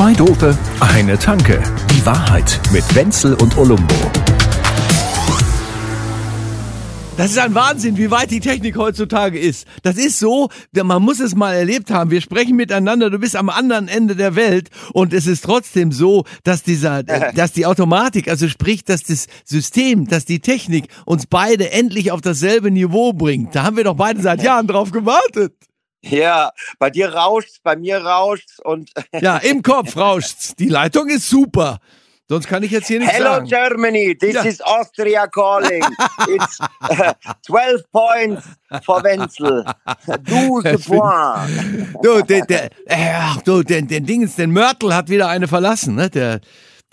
Zwei Dope, eine Tanke. Die Wahrheit mit Wenzel und Olumbo. Das ist ein Wahnsinn, wie weit die Technik heutzutage ist. Das ist so, man muss es mal erlebt haben. Wir sprechen miteinander, du bist am anderen Ende der Welt und es ist trotzdem so, dass dieser, dass die Automatik, also sprich, dass das System, dass die Technik uns beide endlich auf dasselbe Niveau bringt. Da haben wir doch beide seit Jahren drauf gewartet. Ja, bei dir rauscht's, bei mir rauscht's und. Ja, im Kopf rauscht's. Die Leitung ist super. Sonst kann ich jetzt hier nichts Hello sagen. Germany, this Ja. is Austria calling. It's uh, 12 points for Wenzel. 12 points. Du, der, der, ach, du, den, den Dingens, den Mörtel hat wieder eine verlassen, ne? Der,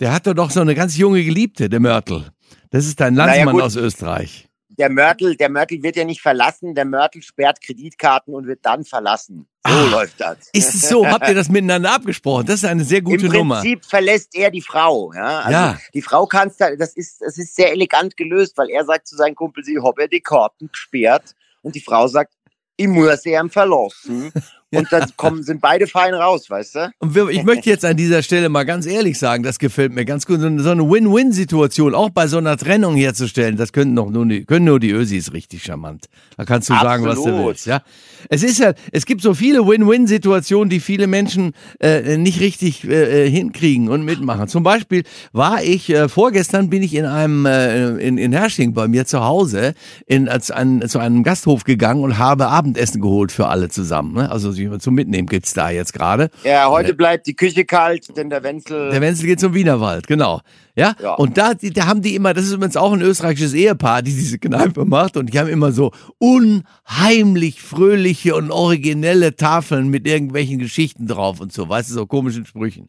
der hatte doch so eine ganz junge Geliebte, der Mörtel. Das ist dein Naja, Landsmann gut. aus Österreich. Der Mörtel, der Mörtel wird ja nicht verlassen, der Mörtel sperrt Kreditkarten und wird dann verlassen. So Ah, läuft das. Ist es so? Habt ihr das miteinander abgesprochen? Das ist eine sehr gute Im Nummer. Prinzip verlässt er die Frau. Ja, also Ja. Die Frau kannst da, das ist, das ist sehr elegant gelöst, weil er sagt zu seinem Kumpel, sie habe die Karten gesperrt und die Frau sagt, ich muss ihn verlassen. Und dann kommen, sind beide fein raus, weißt du? Und wir, ich möchte jetzt an dieser Stelle mal ganz ehrlich sagen, das gefällt mir ganz gut. So eine, so eine Win-Win-Situation, auch bei so einer Trennung herzustellen, das können, noch nur die, können nur die Ösis richtig charmant. Da kannst du sagen, was du Absolut. willst. Ja? Es ist ja, es gibt so viele Win-Win-Situationen, die viele Menschen äh, nicht richtig äh, äh, hinkriegen und mitmachen. Zum Beispiel war ich, äh, vorgestern bin ich in einem, äh, in, in Hersching bei mir zu Hause in, als ein, zu einem Gasthof gegangen und habe Abendessen geholt für alle zusammen. Ne? Also zum Mitnehmen gibt's da jetzt gerade. Ja, heute bleibt die Küche kalt, denn der Wenzel. Der Wenzel geht zum Wienerwald, genau. Ja, Ja. und da, da haben die immer, das ist übrigens auch ein österreichisches Ehepaar, die diese Kneipe macht und die haben immer so unheimlich fröhliche und originelle Tafeln mit irgendwelchen Geschichten drauf und so, weißt du, so komischen Sprüchen.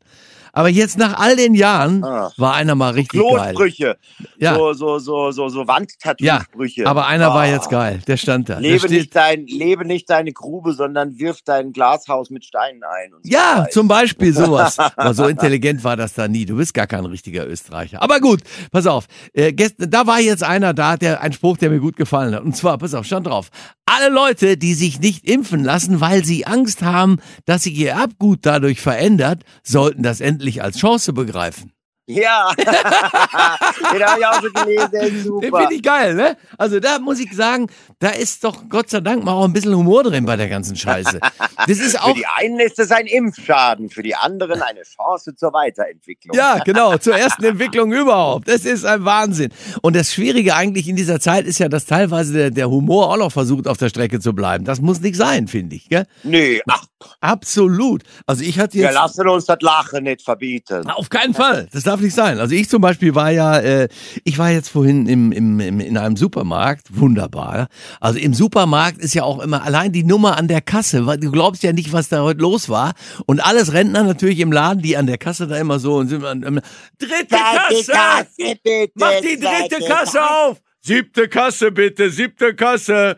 Aber jetzt nach all den Jahren Ah. war einer mal richtig geil. Klosprüche. Ja. So, so, so, so, so Ja, Wandtattoo-Sprüche. aber einer war Ah. jetzt geil, der stand da. Lebe nicht, dein, lebe nicht deine Grube, sondern wirf dein Glashaus mit Steinen ein. So Ja, weiter. zum Beispiel sowas. Aber so intelligent war das da nie. Du bist gar kein richtiger Österreicher. Aber gut, pass auf. Äh, gest- da war jetzt einer da, der ein Spruch, der mir gut gefallen hat. Und zwar, pass auf, stand drauf. Alle Leute, die sich nicht impfen lassen, weil sie Angst haben, dass sich ihr Erbgut dadurch verändert, sollten das endlich als Chance begreifen. Ja, den habe ich auch schon gelesen, Den finde ich geil, ne? Also da muss ich sagen, da ist doch Gott sei Dank mal auch ein bisschen Humor drin bei der ganzen Scheiße. Das ist Für auch die einen ist es ein Impfschaden, für die anderen eine Chance zur Weiterentwicklung. Ja, genau, zur ersten Entwicklung überhaupt. Das ist ein Wahnsinn. Und das Schwierige eigentlich in dieser Zeit ist ja, dass teilweise der, der Humor auch noch versucht, auf der Strecke zu bleiben. Das muss nicht sein, finde ich. Gell? Nee, ach, Absolut. Also ich hatte wir jetzt... lassen uns das Lachen nicht verbieten. Auf keinen Fall. Das darf nicht sein. Also ich zum Beispiel war ja, äh, ich war jetzt vorhin im, im, im, in einem Supermarkt. Wunderbar. Also im Supermarkt ist ja auch immer allein die Nummer an der Kasse. weil Du glaubst ja nicht, was da heute los war. Und alles Rentner natürlich im Laden, die an der Kasse da immer so und sind immer, dritte Zweite Kasse! bitte. Mach die dritte Kasse auf! Siebte Kasse bitte, siebte Kasse.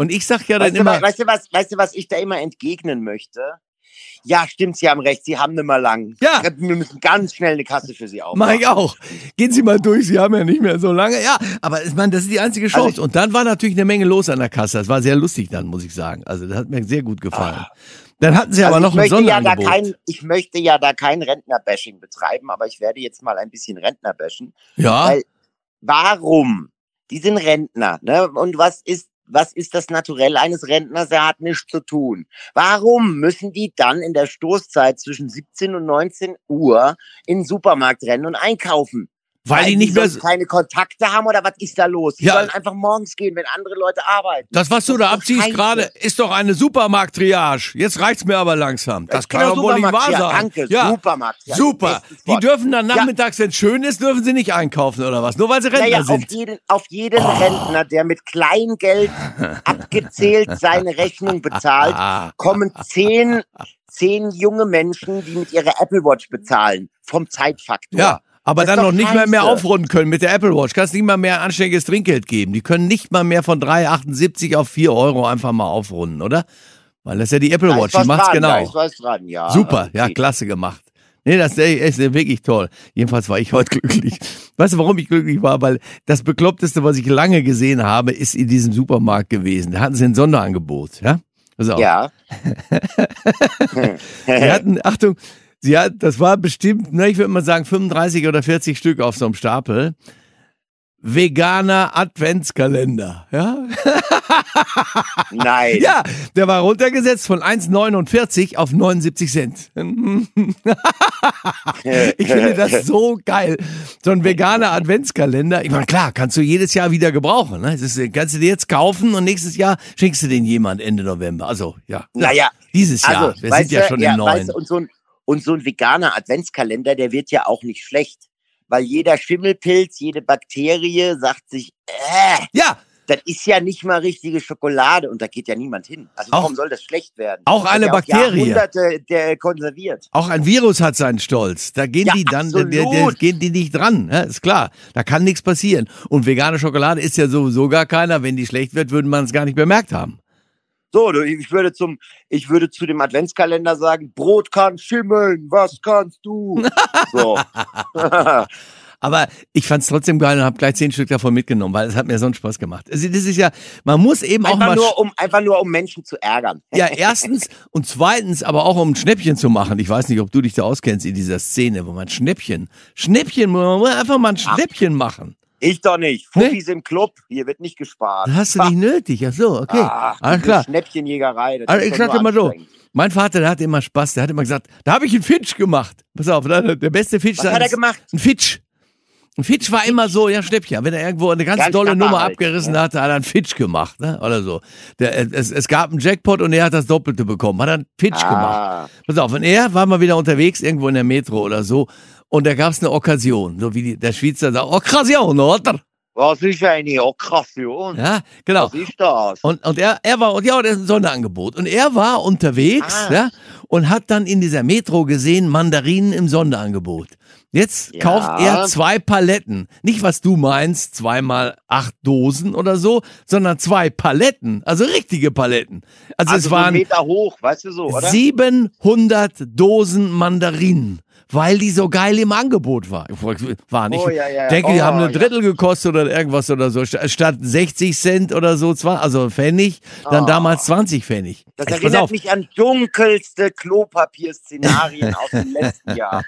Und ich sag ja dann Weißt du, immer, wa- weißt, du, was, weißt du, was ich da immer entgegnen möchte? Ja, stimmt, Sie haben recht, Sie haben nicht mehr lang. Ja. Wir müssen ganz schnell eine Kasse für Sie aufmachen. mach ich auch. Gehen Sie mal durch, Sie haben ja nicht mehr so lange. Ja, aber ich meine, das ist die einzige Also Chance. Und dann war natürlich eine Menge los an der Kasse. Das war sehr lustig dann, muss ich sagen. Also das hat mir sehr gut gefallen. Dann hatten sie aber Also noch ich, ein möchte ja Sonderangebot. kein, ich möchte ja da kein Rentner-Bashing betreiben, aber ich werde jetzt mal ein bisschen Rentner bashen. ja, Weil- Warum? Die sind Rentner, ne? Und was ist, was ist das Naturell eines Rentners? Er hat nichts zu tun. Warum müssen die dann in der Stoßzeit zwischen 17 und 19 Uhr in den Supermarkt rennen und einkaufen? Weil die nicht mehr sonst keine Kontakte haben oder was ist da los? Die Ja. sollen einfach morgens gehen, wenn andere Leute arbeiten. Das, was du da ist doch abziehst gerade, ist doch eine Supermarkt-Triage. Jetzt reicht's mir aber langsam. Das kann Genau, doch wohl nicht wahr ja, sein. Danke, ja. Supermarkt. Ja, Super. Die dürfen dann nachmittags, wenn es schön ist, dürfen sie nicht einkaufen oder was? Nur weil sie Rentner Naja, auf sind. jeden, auf jeden Rentner, der mit Kleingeld abgezählt seine Rechnung bezahlt, Ah. kommen zehn, zehn junge Menschen, die mit ihrer Apple Watch bezahlen. Vom Zeitfaktor. Ja, aber Das dann noch nicht mal mehr aufrunden können mit der Apple Watch. Kannst nicht mal mehr anständiges Trinkgeld geben. Die können nicht mal mehr von 3,78 auf 4 Euro einfach mal aufrunden, oder? Weil das ist ja die Apple Watch, die macht's dran, Da ist genau. dran, ja. Super, ja, klasse gemacht. Nee, das ist wirklich toll. Jedenfalls war ich heute glücklich. Weißt du, warum ich glücklich war? Weil das Bekloppteste, was ich lange gesehen habe, ist in diesem Supermarkt gewesen. Da hatten sie ein Sonderangebot, ja? Pass auf. Ja. Wir hatten, Achtung, Sie hat, das war bestimmt, ne, ich würde mal sagen 35 oder 40 Stück auf so einem Stapel. Veganer Adventskalender, ja? Nein. Ja, der war runtergesetzt von 1,49 auf 79 Cent. ich finde das so geil. So ein veganer Adventskalender. Ich meine, klar, kannst du jedes Jahr wieder gebrauchen. Ne? Das ist, kannst du dir jetzt kaufen und nächstes Jahr schenkst du den jemand Ende November. Also, ja. Naja. Dieses Jahr. Also, Wir sind ja du, schon ja, im neuen. weißt du, und, so ein, und so ein veganer Adventskalender, der wird ja auch nicht schlecht. Weil jeder Schimmelpilz, jede Bakterie sagt sich, äh, ja, das ist ja nicht mal richtige Schokolade und da geht ja niemand hin. Also Auch- warum soll das schlecht werden? auch eine ja Bakterie. Jahrhunderte der konserviert. Auch ein Virus hat seinen Stolz. Da gehen Ja, die dann, der, der, gehen die nicht dran. Ja, ist klar. Da kann nichts passieren. Und vegane Schokolade ist ja sowieso gar keiner. Wenn die schlecht wird, würde man es gar nicht bemerkt haben. So, ich würde zum, ich würde zu dem Adventskalender sagen, Brot kann schimmeln, was kannst du? So. Aber ich fand es trotzdem geil und habe gleich zehn Stück davon mitgenommen, weil es hat mir so einen Spaß gemacht. Also das ist ja, man muss eben auch einfach mal nur um, einfach nur um Menschen zu ärgern. Ja, erstens und zweitens aber auch um ein Schnäppchen zu machen. Ich weiß nicht, ob du dich da auskennst in dieser Szene, wo man Schnäppchen, Schnäppchen, man muss einfach mal ein Schnäppchen machen. Ich doch nicht. Fuffis im Club, hier wird nicht gespart. Das hast du nicht nötig. Ach so, okay. Ach, Alles klar. Schnäppchenjägerei. das Also ich nur mal so, mein Vater, der hatte immer Spaß, der hat immer gesagt, da habe ich einen Fitch gemacht. Pass auf, ne, der beste Fitch Was hat er gemacht? Ein Fitch. Ein Fitch war immer so, ja, Schnäppchen. Wenn er irgendwo eine ganz, Ganz dolle Nummer halt, abgerissen ja. hatte, hat er einen Fitch gemacht, ne? Oder so. Der, es, es gab einen Jackpot und er hat das Doppelte bekommen. Hat er einen Fitch gemacht. Ah, Pass auf, und er war mal wieder unterwegs, irgendwo in der Metro oder so. Und da gab es eine Okkasion. So wie die, der Schweizer sagt, Okkasion, oder? was ist eine Okkasion? Ja, genau. Was ist das? Und, und er, er war, und ja, das ist ein Sonderangebot. Und er war unterwegs, Ah. ja, und hat dann in dieser Metro gesehen, Mandarinen im Sonderangebot. Jetzt Ja. kauft er zwei Paletten. Nicht, was du meinst, zweimal acht Dosen oder so, sondern zwei Paletten. Also richtige Paletten. Also, also es waren Meter hoch, weißt du so, oder? 700 Dosen Mandarinen. Weil die so geil im Angebot war. war nicht. Oh, ja, ja. denke, die Oh, haben eine ja. Drittel gekostet oder irgendwas oder so. St- Statt 60 Cent oder so, also Pfennig, dann Oh. damals 20 Pfennig. Das Jetzt pass erinnert mich an dunkelste Klopapierszenarien aus dem letzten Jahr.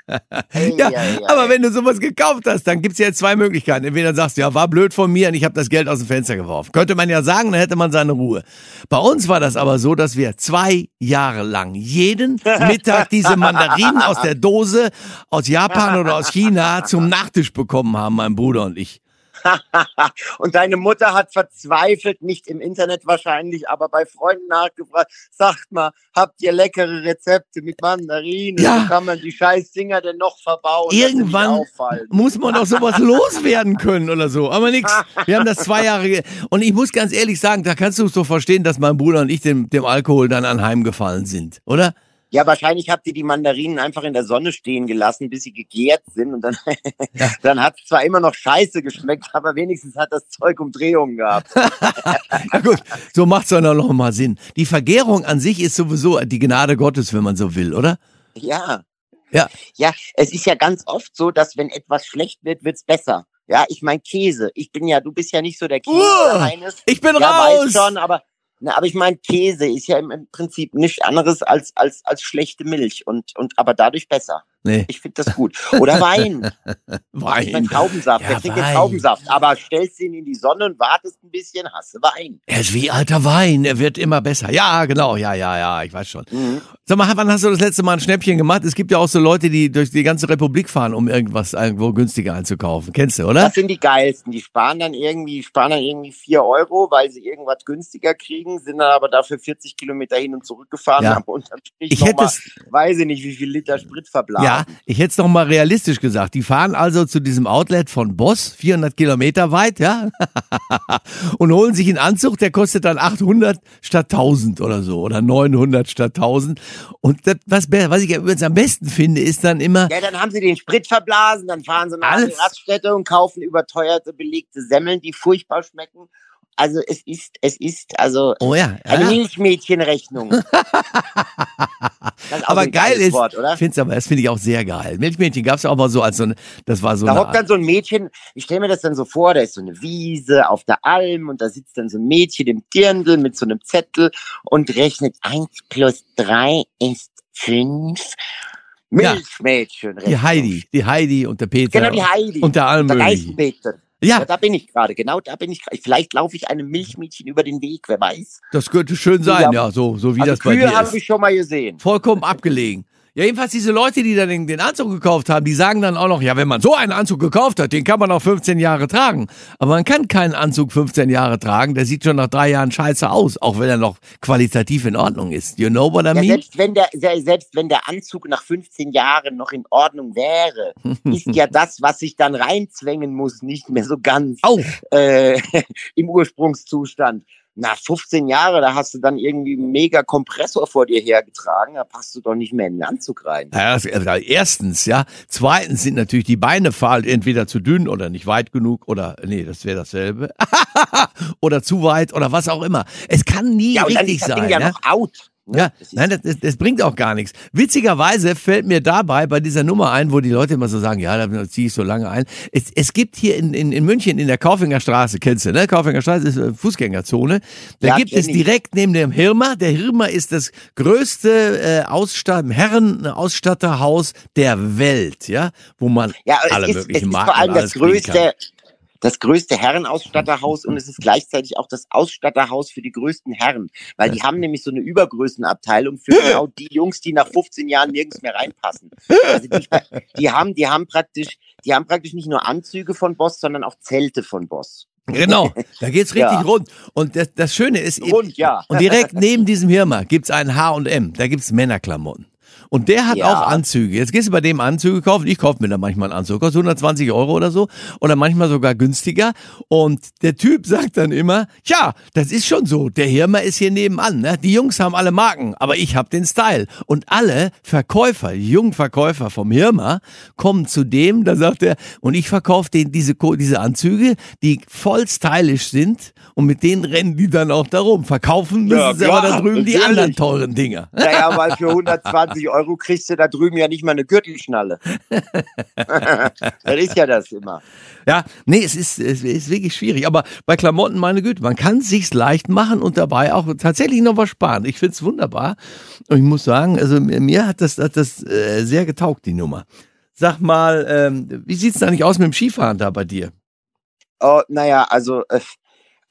Hey, Ja, ja, ja, aber ja. wenn du sowas gekauft hast, dann gibt's ja jetzt zwei Möglichkeiten. Entweder sagst du, ja, war blöd von mir und ich habe das Geld aus dem Fenster geworfen. Könnte man ja sagen, dann hätte man seine Ruhe. Bei uns war das aber so, dass wir zwei Jahre lang jeden Mittag diese Mandarinen aus der Dose aus Japan oder aus China zum Nachtisch bekommen haben, mein Bruder und ich. Und deine Mutter hat verzweifelt, nicht im Internet wahrscheinlich, aber bei Freunden nachgefragt, sagt mal, habt ihr leckere Rezepte mit Mandarinen? Ja. Wie kann man die scheiß Dinger denn noch verbauen? Irgendwann muss man doch sowas loswerden können oder so. Aber nix. Wir haben das zwei Jahre. Und ich muss ganz ehrlich sagen, da kannst du es so verstehen, dass mein Bruder und ich dem, dem Alkohol dann anheimgefallen sind, oder? Ja, wahrscheinlich habt ihr die Mandarinen einfach in der Sonne stehen gelassen, bis sie gegärt sind und dann, dann hat es zwar immer noch scheiße geschmeckt, aber wenigstens hat das Zeug Umdrehungen gehabt. Ja gut, so macht's doch noch mal Sinn. Die Vergärung an sich ist sowieso die Gnade Gottes, wenn man so will, oder? Ja. Ja. Ja, es ist ja ganz oft so, dass wenn etwas schlecht wird, wird's besser. Ja, ich mein Käse. Ich bin ja, du bist ja nicht so der Käse, Uah, Heines. Ich bin Ja, raus! weiß schon, aber, na, aber ich meine, Käse ist ja im, im Prinzip nichts anderes als, als, als schlechte Milch und, und aber dadurch besser. Nee, Ich finde das gut. Oder Wein. Ich mein Wein. Traubensaft. Ja, Wer trinkt Wein. Traubensaft? Aber stellst ihn in die Sonne und wartest ein bisschen, hast du Wein. Er ist wie alter Wein, er wird immer besser. Ja, genau, ja, ja, ja, ich weiß schon. Mhm. Sag mal, wann hast du das letzte Mal ein Schnäppchen gemacht? Es gibt ja auch so Leute, die durch die ganze Republik fahren, um irgendwas irgendwo günstiger einzukaufen. Kennst du, oder? Das sind die geilsten. Die sparen dann irgendwie, sparen dann irgendwie vier Euro, weil sie irgendwas günstiger kriegen, sind dann aber dafür 40 Kilometer hin und zurück gefahren, Ja. haben unterm Strich Ich hätte mal, es, weiß ich nicht, wie viel Liter Sprit verblasen. ja, ich hätte es noch mal realistisch gesagt. Die fahren also zu diesem Outlet von Boss, 400 Kilometer weit, ja, und holen sich einen Anzug, der kostet dann 800 statt 1000 oder so, oder 900 statt 1000. Und das, was, was ich übrigens am besten finde, ist dann immer, Ja, dann haben sie den Sprit verblasen, dann fahren sie nach die Raststätte und kaufen überteuerte, belegte Semmeln, die furchtbar schmecken. Also es ist, es ist also oh ja, eine ja. Milchmädchenrechnung. Das ist auch aber ein geil ist, Wort, oder? find's aber, das finde ich auch sehr geil. Milchmädchen gab's ja auch mal so als so eine, das war so Da eine hockt dann so ein Mädchen, ich stelle mir das dann so vor, da ist so eine Wiese auf der Alm und da sitzt dann so ein Mädchen im Dirndl mit so einem Zettel und rechnet eins plus drei ist fünf. Milchmädchen. Die Heidi, die Heidi und der Peter. Genau, die Heidi. Und der Der Almöhi. Geißenpeter. Ja, Ja, da bin ich gerade, genau da bin ich gerade. Vielleicht laufe ich einem Milchmädchen über den Weg, wer weiß. das könnte schön sein, Ja. so, so wie also das bei Kühe dir habe ist. ich schon mal gesehen. Vollkommen abgelegen. Ja, jedenfalls diese Leute, die dann den, den Anzug gekauft haben, die sagen dann auch noch, ja, wenn man so einen Anzug gekauft hat, den kann man auch 15 Jahre tragen. Aber man kann keinen Anzug 15 Jahre tragen, der sieht schon nach drei Jahren scheiße aus, auch wenn er noch qualitativ in Ordnung ist. You know what I Ja, mean? selbst, wenn der, se- selbst wenn der Anzug nach 15 Jahren noch in Ordnung wäre, ist ja das, was sich dann reinzwängen muss, nicht mehr so ganz äh, im Ursprungszustand. Nach 15 Jahre, da hast du dann irgendwie einen mega Kompressor vor dir hergetragen, da passt du doch nicht mehr in den Anzug rein. Ja, erstens, ja. Zweitens sind natürlich die Beine fahl, entweder zu dünn oder nicht weit genug oder, nee, das wäre dasselbe. oder zu weit oder was auch immer. Es kann nie Ja, richtig sein. Ding ja ne? noch out. Ne? Ja, Das nein, das, das, das bringt auch gar nichts. Witzigerweise fällt mir dabei bei dieser Nummer ein, wo die Leute immer so sagen, ja, da ziehe ich so lange ein. Es, es gibt hier in, in, in München in der Kaufinger Straße, kennst du, ne? Kaufinger Straße ist äh, Fußgängerzone. Da Ja, gibt es direkt neben dem Hirmer, der Hirmer ist das größte äh, Ausstatt Herrenausstatterhaus der Welt, ja, wo man Ja, es alle ist, es möglichen ist Marken vor allem das größte, das größte Herrenausstatterhaus und es ist gleichzeitig auch das Ausstatterhaus für die größten Herren, weil die haben nämlich so eine Übergrößenabteilung für genau die Jungs, die nach 15 Jahren nirgends mehr reinpassen. Also die, die haben, die haben praktisch, die haben praktisch nicht nur Anzüge von Boss, sondern auch Zelte von Boss. Genau, da geht's richtig Ja. rund. Und das, das Schöne ist, Rund, ja. Und direkt neben diesem Hirmer gibt's einen H&M, da gibt's Männerklamotten. Und der hat Ja. auch Anzüge. Jetzt gehst du bei dem Anzüge kaufen. Ich kaufe mir da manchmal einen Anzug. Kostet 120 Euro oder so. Oder manchmal sogar günstiger. Und der Typ sagt dann immer, ja, das ist schon so. Der Hirmer ist hier nebenan. Ne? Die Jungs haben alle Marken, aber ich habe den Style. Und alle Verkäufer, die jungen Verkäufer vom Hirmer, kommen zu dem, da sagt er, und ich verkaufe denen diese, diese Anzüge, die voll stylisch sind. Und mit denen rennen die dann auch darum. Verkaufen müssen Ja, sie aber da drüben die natürlich. anderen teuren Dinger. Naja, weil für 120 Euro kriegst du da drüben ja nicht mal eine Gürtelschnalle. das ist ja das immer. Ja, nee, es ist, es ist wirklich schwierig. Aber bei Klamotten, meine Güte, man kann sich's leicht machen und dabei auch tatsächlich noch was sparen. Ich find's wunderbar. Und ich muss sagen, also mir- hat das, hat das äh, sehr getaugt, die Nummer. Sag mal, ähm, wie sieht's da nicht aus mit dem Skifahren da bei dir? Oh, naja, also, äh,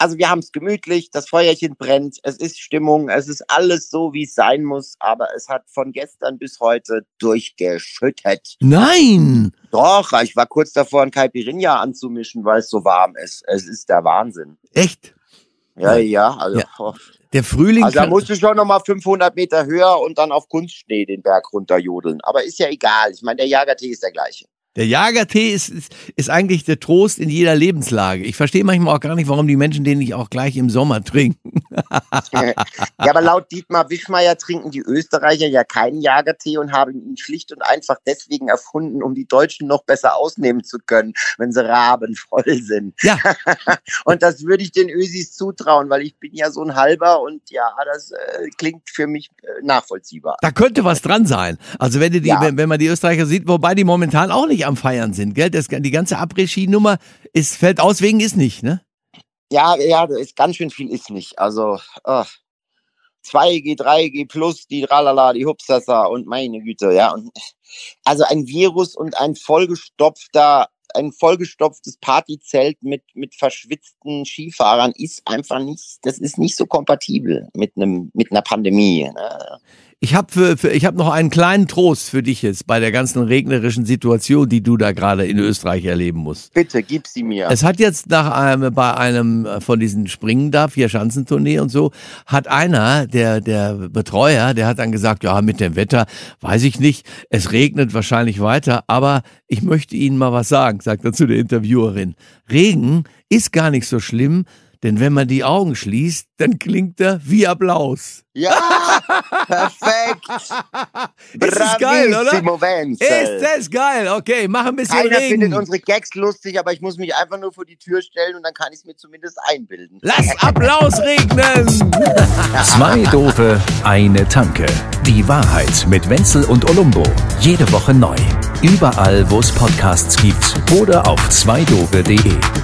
also wir haben es gemütlich, das Feuerchen brennt, es ist Stimmung, es ist alles so, wie es sein muss, aber es hat von gestern bis heute durchgeschüttet. Nein! Doch, ich war kurz davor, ein Caipirinha anzumischen, weil es so warm ist. Es ist der Wahnsinn. Echt? Ja, ja, also, Ja. oh. Der Frühling also da musst du schon nochmal 500 Meter höher und dann auf Kunstschnee den Berg runterjodeln. Aber ist ja egal. Ich meine, der Jagertee ist der gleiche. Der Jagertee ist, ist, ist eigentlich der Trost in jeder Lebenslage. Ich verstehe manchmal auch gar nicht, warum die Menschen den nicht auch gleich im Sommer trinken. ja, aber laut Dietmar Wischmeier trinken die Österreicher ja keinen Jagertee und haben ihn schlicht und einfach deswegen erfunden, um die Deutschen noch besser ausnehmen zu können, wenn sie rabenvoll sind. Ja. und das würde ich den Ösis zutrauen, weil ich bin ja so ein Halber und ja, das äh, klingt für mich äh, nachvollziehbar. Da könnte was dran sein. Also wenn, die, Ja. wenn, wenn man die Österreicher sieht, wobei die momentan auch nicht am Feiern sind, gell? Das, die ganze Après-Ski-Nummer fällt aus wegen ist nicht, ne? Ja, ja, ist ganz schön viel ist nicht. Also ach, 2G, 3G plus, die Tralala, die Hupsasa und meine Güte, ja. Und also ein Virus und ein vollgestopfter, ein vollgestopftes Partyzelt mit, mit verschwitzten Skifahrern ist einfach nicht, das ist nicht so kompatibel mit einem, mit einer Pandemie. Ne? Ich habe für, für, ich hab noch einen kleinen Trost für dich jetzt bei der ganzen regnerischen Situation, die du da gerade in Österreich erleben musst. Bitte, gib sie mir. Es hat jetzt nach einem, bei einem von diesen Springen da, vier Schanzentournee und so, hat einer, der, der Betreuer, der hat dann gesagt, ja, mit dem Wetter, weiß ich nicht, es regnet wahrscheinlich weiter, aber ich möchte Ihnen mal was sagen, sagt er zu der Interviewerin. Regen ist gar nicht so schlimm, denn wenn man die Augen schließt, dann klingt er wie Applaus. ja, perfekt. Ist das geil, oder? Wenzel. Ist das geil? Okay, mach ein bisschen Keiner Regen. findet unsere Gags lustig, aber ich muss mich einfach nur vor die Tür stellen und dann kann ich es mir zumindest einbilden. Lass Applaus regnen! Zwei Dope, eine Tanke. Die Wahrheit mit Wenzel und Olumbo. Jede Woche neu. Überall, wo es Podcasts gibt oder auf zweidope.de.